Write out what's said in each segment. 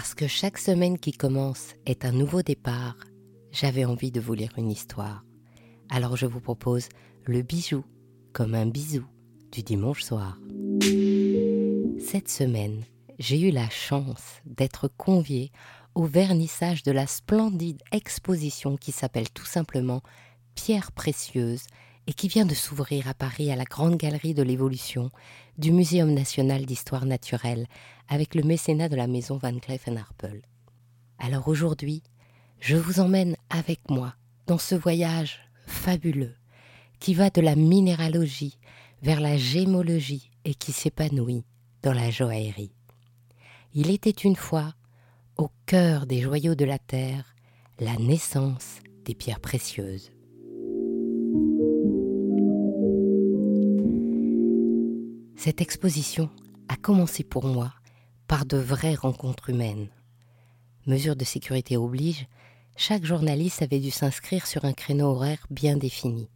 Parce que chaque semaine qui commence est un nouveau départ, j'avais envie de vous lire une histoire. Alors je vous propose le bijou comme un bisou du dimanche soir. Cette semaine, j'ai eu la chance d'être conviée au vernissage de la splendide exposition qui s'appelle tout simplement Pierre précieuse et qui vient de s'ouvrir à Paris à la Grande Galerie de l'Évolution du Muséum national d'histoire naturelle avec le mécénat de la maison Van Cleef Arpels. Alors aujourd'hui, je vous emmène avec moi dans ce voyage fabuleux qui va de la minéralogie vers la gémologie et qui s'épanouit dans la joaillerie. Il était une fois, au cœur des joyaux de la terre, la naissance des pierres précieuses. Cette exposition a commencé pour moi par de vraies rencontres humaines. Mesure de sécurité oblige, chaque journaliste avait dû s'inscrire sur un créneau horaire bien défini.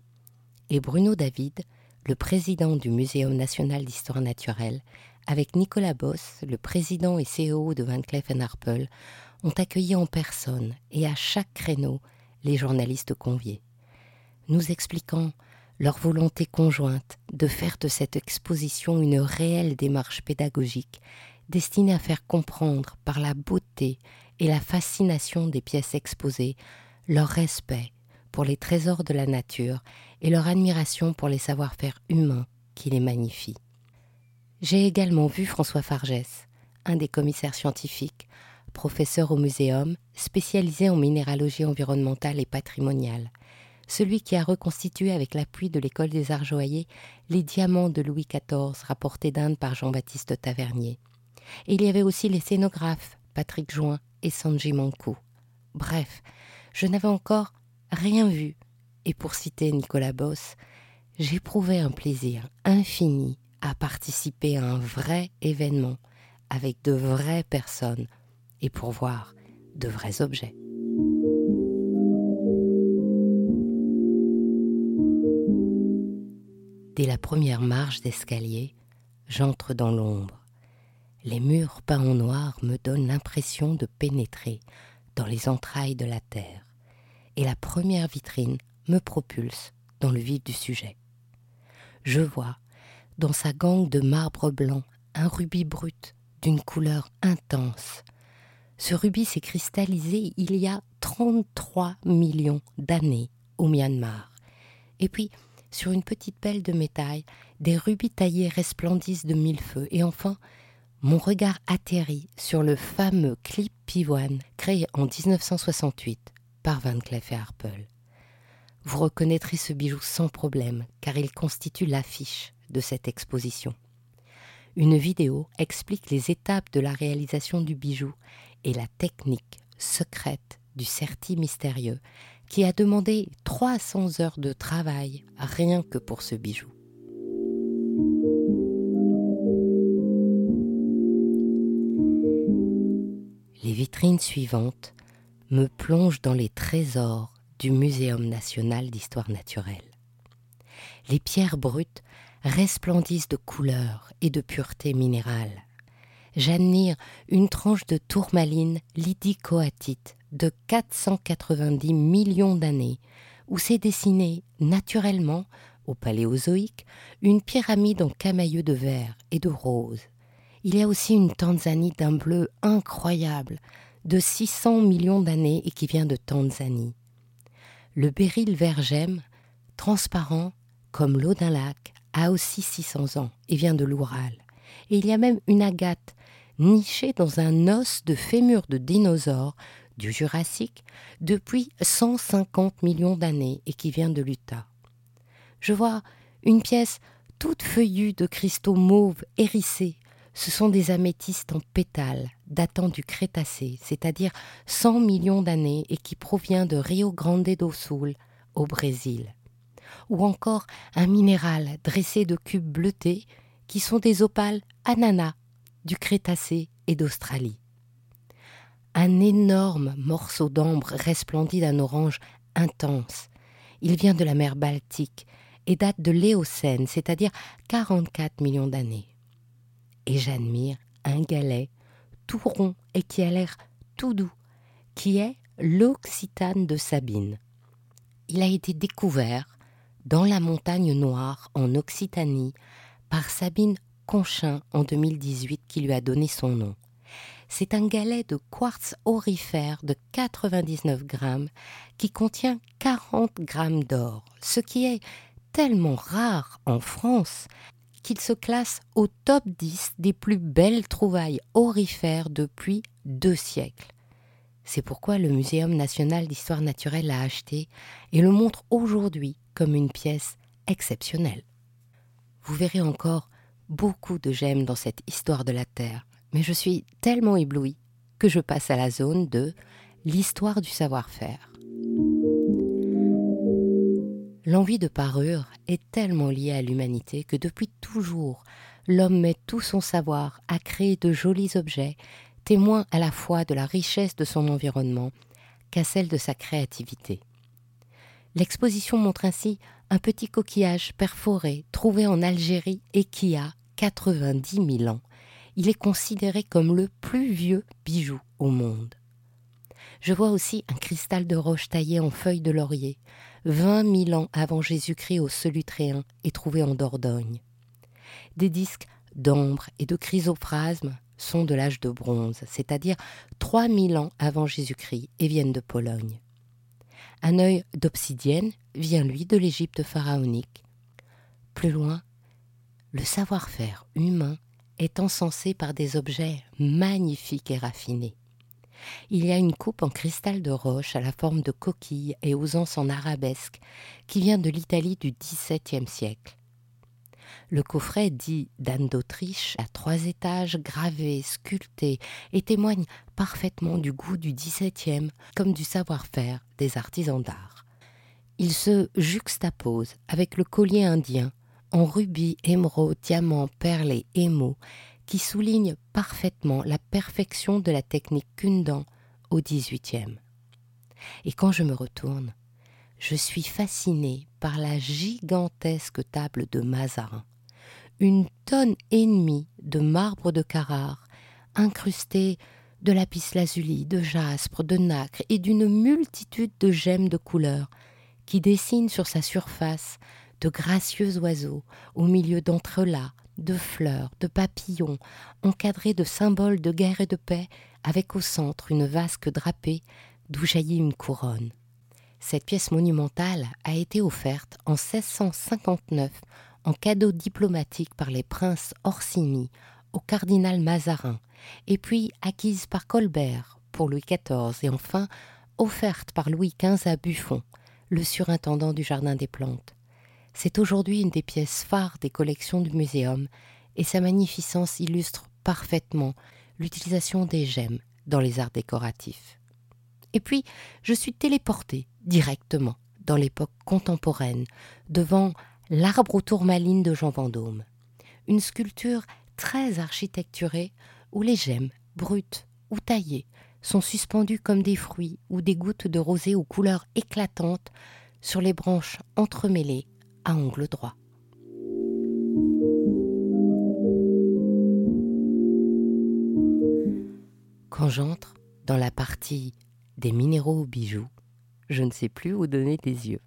Et Bruno David, le président du Muséum national d'histoire naturelle, avec Nicolas Boss, le président et CEO de Van Cleef Arpels, ont accueilli en personne et à chaque créneau les journalistes conviés, nous expliquant leur volonté conjointe de faire de cette exposition une réelle démarche pédagogique destinée à faire comprendre par la beauté et la fascination des pièces exposées leur respect pour les trésors de la nature et leur admiration pour les savoir-faire humains qui les magnifient. J'ai également vu François Fargès, un des commissaires scientifiques, professeur au muséum, spécialisé en minéralogie environnementale et patrimoniale, celui qui a reconstitué avec l'appui de l'école des arts joailliers les diamants de Louis XIV rapportés d'Inde par Jean-Baptiste Tavernier. Et il y avait aussi les scénographes Patrick Join et Sanji Mankou. Bref, je n'avais encore rien vu, et pour citer Nicolas Boss, j'éprouvais un plaisir infini à participer à un vrai événement avec de vraies personnes et pour voir de vrais objets. La première marche d'escalier, j'entre dans l'ombre. Les murs peints en noir me donnent l'impression de pénétrer dans les entrailles de la terre, et la première vitrine me propulse dans le vif du sujet. Je vois, dans sa gangue de marbre blanc, un rubis brut d'une couleur intense. Ce rubis s'est cristallisé il y a 33 millions d'années au Myanmar. Et puis, sur une petite pelle de métal, des rubis taillés resplendissent de mille feux, et enfin, mon regard atterrit sur le fameux clip pivoine créé en 1968 par Van Cleef et Arpels. Vous reconnaîtrez ce bijou sans problème, car il constitue l'affiche de cette exposition. Une vidéo explique les étapes de la réalisation du bijou et la technique secrète du certi mystérieux qui a demandé 300 heures de travail rien que pour ce bijou. Les vitrines suivantes me plongent dans les trésors du Muséum national d'histoire naturelle. Les pierres brutes resplendissent de couleur et de pureté minérale. J'admire une tranche de tourmaline lydicoatite de 490 millions d'années, où s'est dessinée naturellement, au Paléozoïque, une pyramide en camailleux de vert et de rose. Il y a aussi une Tanzanie d'un bleu incroyable, de 600 millions d'années et qui vient de Tanzanie. Le béryl vergème, transparent comme l'eau d'un lac, a aussi 600 ans et vient de l'Oural. Et il y a même une agate nichée dans un os de fémur de dinosaure du Jurassique depuis 150 millions d'années et qui vient de l'Utah. Je vois une pièce toute feuillue de cristaux mauves hérissés. Ce sont des améthystes en pétales datant du Crétacé, c'est-à-dire 100 millions d'années et qui provient de Rio Grande do Sul, au Brésil. Ou encore un minéral dressé de cubes bleutés qui sont des opales ananas du Crétacé et d'Australie. Un énorme morceau d'ambre resplendit d'un orange intense. Il vient de la mer Baltique et date de l'Éocène, c'est-à-dire 44 millions d'années. Et j'admire un galet tout rond et qui a l'air tout doux, qui est l'Occitane de Sabine. Il a été découvert dans la montagne noire en Occitanie par Sabine Conchin en 2018 qui lui a donné son nom. C'est un galet de quartz aurifère de 99 grammes qui contient 40 grammes d'or, ce qui est tellement rare en France qu'il se classe au top 10 des plus belles trouvailles aurifères depuis deux siècles. C'est pourquoi le Muséum national d'histoire naturelle l'a acheté et le montre aujourd'hui comme une pièce exceptionnelle. Vous verrez encore beaucoup de gemmes dans cette histoire de la Terre, mais je suis tellement éblouie que je passe à la zone de l'histoire du savoir-faire. L'envie de parure est tellement liée à l'humanité que depuis toujours, l'homme met tout son savoir à créer de jolis objets, témoins à la fois de la richesse de son environnement qu'à celle de sa créativité. L'exposition montre ainsi un petit coquillage perforé trouvé en Algérie et qui a 90 000 ans. Il est considéré comme le plus vieux bijou au monde. Je vois aussi un cristal de roche taillé en feuilles de laurier, vingt mille ans avant Jésus-Christ au Solutréen et trouvé en Dordogne. Des disques d'ambre et de chrysoprasme sont de l'âge de bronze, c'est-à-dire trois mille ans avant Jésus-Christ et viennent de Pologne. Un œil d'obsidienne vient lui de l'Égypte pharaonique. Plus loin, le savoir-faire humain est encensé par des objets magnifiques et raffinés. Il y a une coupe en cristal de roche à la forme de coquille et aux anses en arabesque qui vient de l'Italie du XVIIe siècle. Le coffret dit d'Anne d'Autriche à trois étages gravé, sculpté et témoigne parfaitement du goût du XVIIe comme du savoir-faire des artisans d'art. Il se juxtapose avec le collier indien en rubis, émeraude, diamants, perles et émaux qui souligne parfaitement la perfection de la technique Kundan au XVIIIe. Et quand je me retourne, je suis fasciné par la gigantesque table de Mazarin, une tonne et demie de marbre de Carrare, incrustée de lapis lazuli, de jaspe, de nacre et d'une multitude de gemmes de couleurs qui dessinent sur sa surface de gracieux oiseaux au milieu d'entrelacs, de fleurs, de papillons, encadrés de symboles de guerre et de paix, avec au centre une vasque drapée d'où jaillit une couronne. Cette pièce monumentale a été offerte en 1659 en cadeau diplomatique par les princes Orsini au cardinal Mazarin, et puis acquise par Colbert pour Louis XIV et enfin offerte par Louis XV à Buffon, le surintendant du Jardin des Plantes. C'est aujourd'hui une des pièces phares des collections du muséum et sa magnificence illustre parfaitement l'utilisation des gemmes dans les arts décoratifs. Et puis, je suis téléportée directement dans l'époque contemporaine devant l'arbre aux tourmalines de Jean Vendôme, une sculpture très architecturée où les gemmes, brutes ou taillées, sont suspendues comme des fruits ou des gouttes de rosée aux couleurs éclatantes sur les branches entremêlées à angle droit. Quand j'entre dans la partie des minéraux ou bijoux, je ne sais plus où donner des yeux.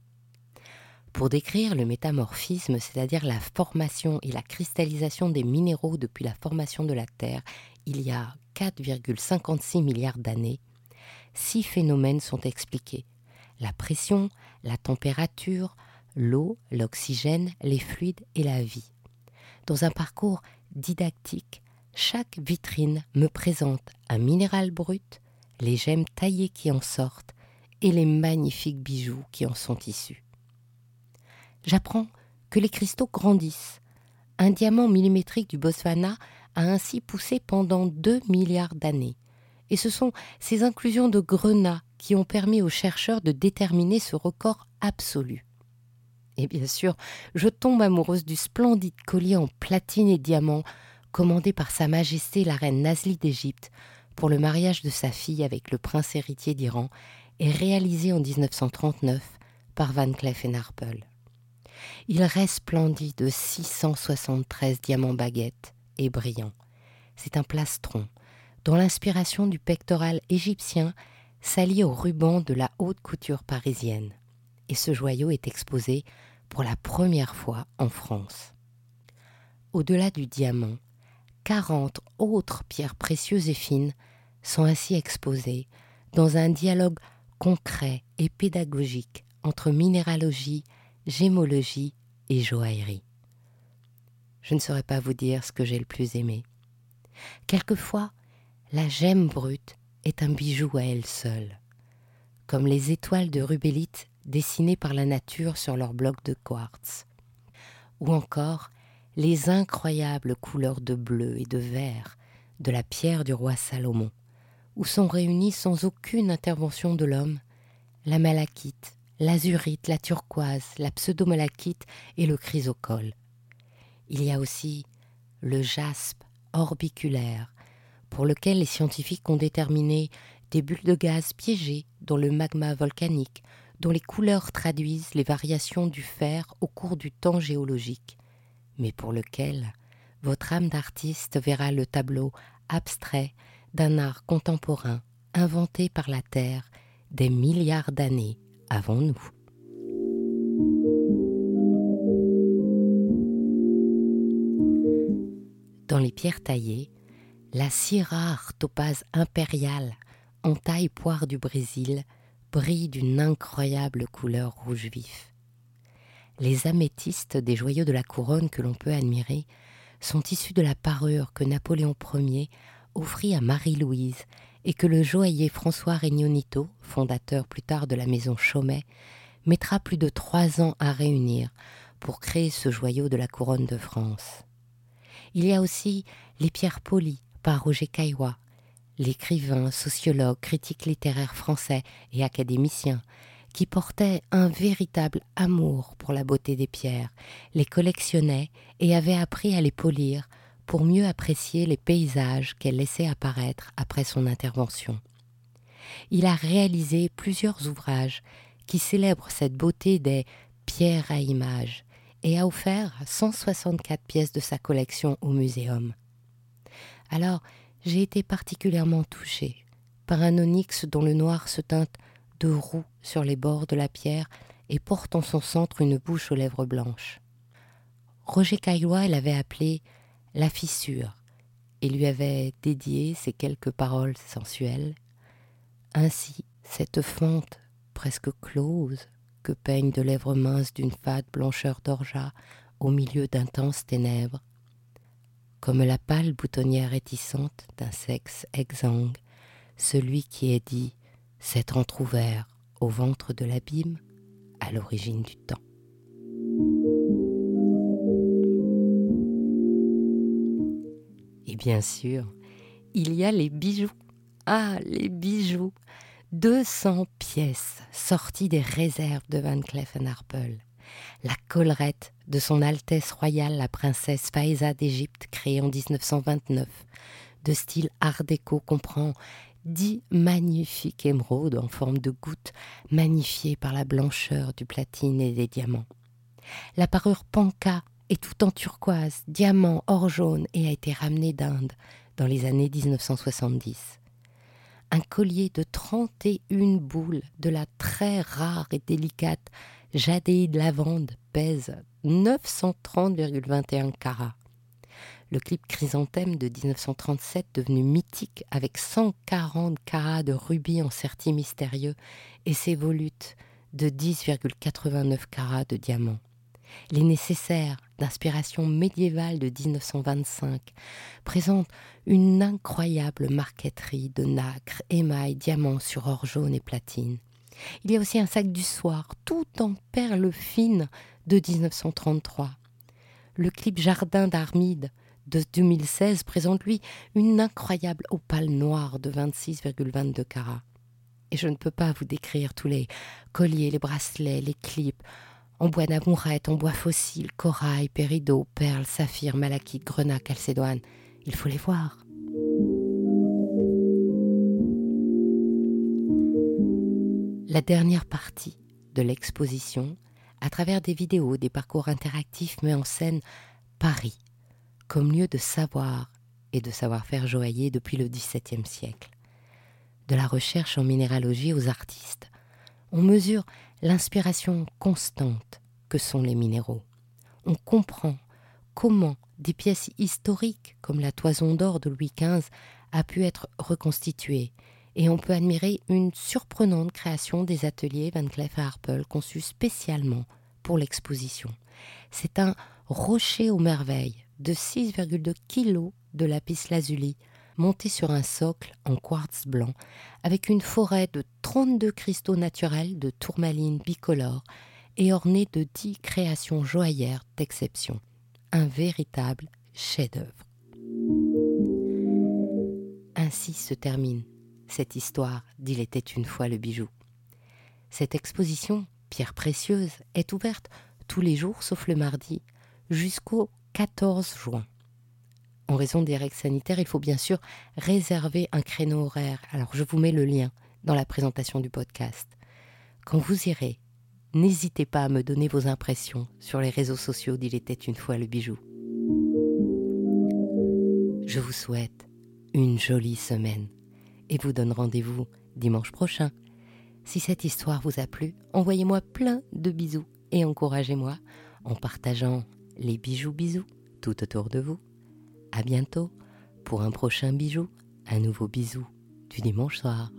Pour décrire le métamorphisme, c'est-à-dire la formation et la cristallisation des minéraux depuis la formation de la Terre, il y a 4,56 milliards d'années, six phénomènes sont expliqués. La pression, la température, l'eau, l'oxygène, les fluides et la vie. Dans un parcours didactique, chaque vitrine me présente un minéral brut, les gemmes taillées qui en sortent et les magnifiques bijoux qui en sont issus. J'apprends que les cristaux grandissent. Un diamant millimétrique du Botswana a ainsi poussé pendant deux milliards d'années. Et ce sont ces inclusions de grenats qui ont permis aux chercheurs de déterminer ce record absolu. Et bien sûr, je tombe amoureuse du splendide collier en platine et diamant commandé par Sa Majesté la reine Nazli d'Égypte pour le mariage de sa fille avec le prince héritier d'Iran et réalisé en 1939 par Van Cleef Arpels. Il resplendit de 673 diamants baguettes et brillants. C'est un plastron dont l'inspiration du pectoral égyptien s'allie au ruban de la haute couture parisienne. Et ce joyau est exposé pour la première fois en France. Au-delà du diamant, 40 autres pierres précieuses et fines sont ainsi exposées dans un dialogue concret et pédagogique entre minéralogie, gémologie et joaillerie. Je ne saurais pas vous dire ce que j'ai le plus aimé. Quelquefois, la gemme brute est un bijou à elle seule, comme les étoiles de rubélite dessinées par la nature sur leurs blocs de quartz, ou encore les incroyables couleurs de bleu et de vert de la pierre du roi Salomon, où sont réunis sans aucune intervention de l'homme la malachite, l'azurite, la turquoise, la pseudomalachite et le chrysocole. Il y a aussi le jaspe orbiculaire, pour lequel les scientifiques ont déterminé des bulles de gaz piégées dans le magma volcanique, dont les couleurs traduisent les variations du fer au cours du temps géologique, mais pour lequel votre âme d'artiste verra le tableau abstrait d'un art contemporain inventé par la Terre des milliards d'années avant nous. Dans les pierres taillées, la si rare topaze impériale en taille poire du Brésil brille d'une incroyable couleur rouge vif. Les améthystes des joyaux de la couronne que l'on peut admirer sont issus de la parure que Napoléon Ier offrit à Marie-Louise et que le joaillier François Régnonito, fondateur plus tard de la maison Chaumet, mettra plus de trois ans à réunir pour créer ce joyau de la couronne de France. Il y a aussi les pierres polies par Roger Caillois, l'écrivain, sociologue, critique littéraire français et académicien, qui portait un véritable amour pour la beauté des pierres, les collectionnait et avait appris à les polir pour mieux apprécier les paysages qu'elle laissait apparaître après son intervention. Il a réalisé plusieurs ouvrages qui célèbrent cette beauté des pierres à images et a offert 164 pièces de sa collection au muséum. Alors, j'ai été particulièrement touchée par un onyx dont le noir se teinte de roux sur les bords de la pierre et porte en son centre une bouche aux lèvres blanches. Roger Caillois l'avait appelé la fissure et lui avait dédié ces quelques paroles sensuelles. Ainsi, cette fente presque close que peignent de lèvres minces d'une fade blancheur d'orgeat au milieu d'intenses ténèbres, comme la pâle boutonnière réticente d'un sexe exsangue, celui qui est dit s'être entr'ouvert au ventre de l'abîme à l'origine du temps. bien sûr, il y a les bijoux. Ah, les bijoux 200 pièces sorties des réserves de Van Cleef Arpels. La collerette de son Altesse royale la princesse Faïza d'Égypte, créée en 1929, de style art déco, comprend dix magnifiques émeraudes en forme de gouttes, magnifiées par la blancheur du platine et des diamants. La parure panka est tout en turquoise, diamant, or jaune et a été ramené d'Inde dans les années 1970. Un collier de 31 boules de la très rare et délicate jadéide lavande pèse 930,21 carats. Le clip Chrysanthème de 1937, devenu mythique avec 140 carats de rubis en certi mystérieux et ses volutes de 10,89 carats de diamants les nécessaires d'inspiration médiévale de 1925 présentent une incroyable marqueterie de nacre, émail, diamants sur or jaune et platine. Il y a aussi un sac du soir, tout en perles fines de 1933. Le clip Jardin d'Armide de 2016 présente lui une incroyable opale noire de 26,22 carats. Et je ne peux pas vous décrire tous les colliers, les bracelets, les clips, en bois d'amourette, en bois fossile, corail, péridot, perles, saphir, malachite, grenat, calcédoine. Il faut les voir. La dernière partie de l'exposition, à travers des vidéos, des parcours interactifs, met en scène Paris comme lieu de savoir et de savoir-faire joaillier depuis le XVIIe siècle. De la recherche en minéralogie aux artistes, on mesure l'inspiration constante que sont les minéraux. On comprend comment des pièces historiques comme la toison d'or de Louis XV a pu être reconstituées et on peut admirer une surprenante création des ateliers Van Cleef Arpels conçus spécialement pour l'exposition. C'est un rocher aux merveilles de 6,2 kg de lapis lazuli monté sur un socle en quartz blanc avec une forêt de 32 cristaux naturels de tourmaline bicolore et orné de 10 créations joaillères d'exception. Un véritable chef-d'œuvre. Ainsi se termine cette histoire d'Il était une fois le bijou. Cette exposition, pierre précieuse, est ouverte tous les jours sauf le mardi jusqu'au 14 juin. En raison des règles sanitaires, il faut bien sûr réserver un créneau horaire. Alors je vous mets le lien dans la présentation du podcast. Quand vous irez, n'hésitez pas à me donner vos impressions sur les réseaux sociaux d'Il était une fois le bijou. Je vous souhaite une jolie semaine et vous donne rendez-vous dimanche prochain. Si cette histoire vous a plu, envoyez-moi plein de bisous et encouragez-moi en partageant les bijoux bisous tout autour de vous. À bientôt pour un prochain bijou, un nouveau bisou du dimanche soir.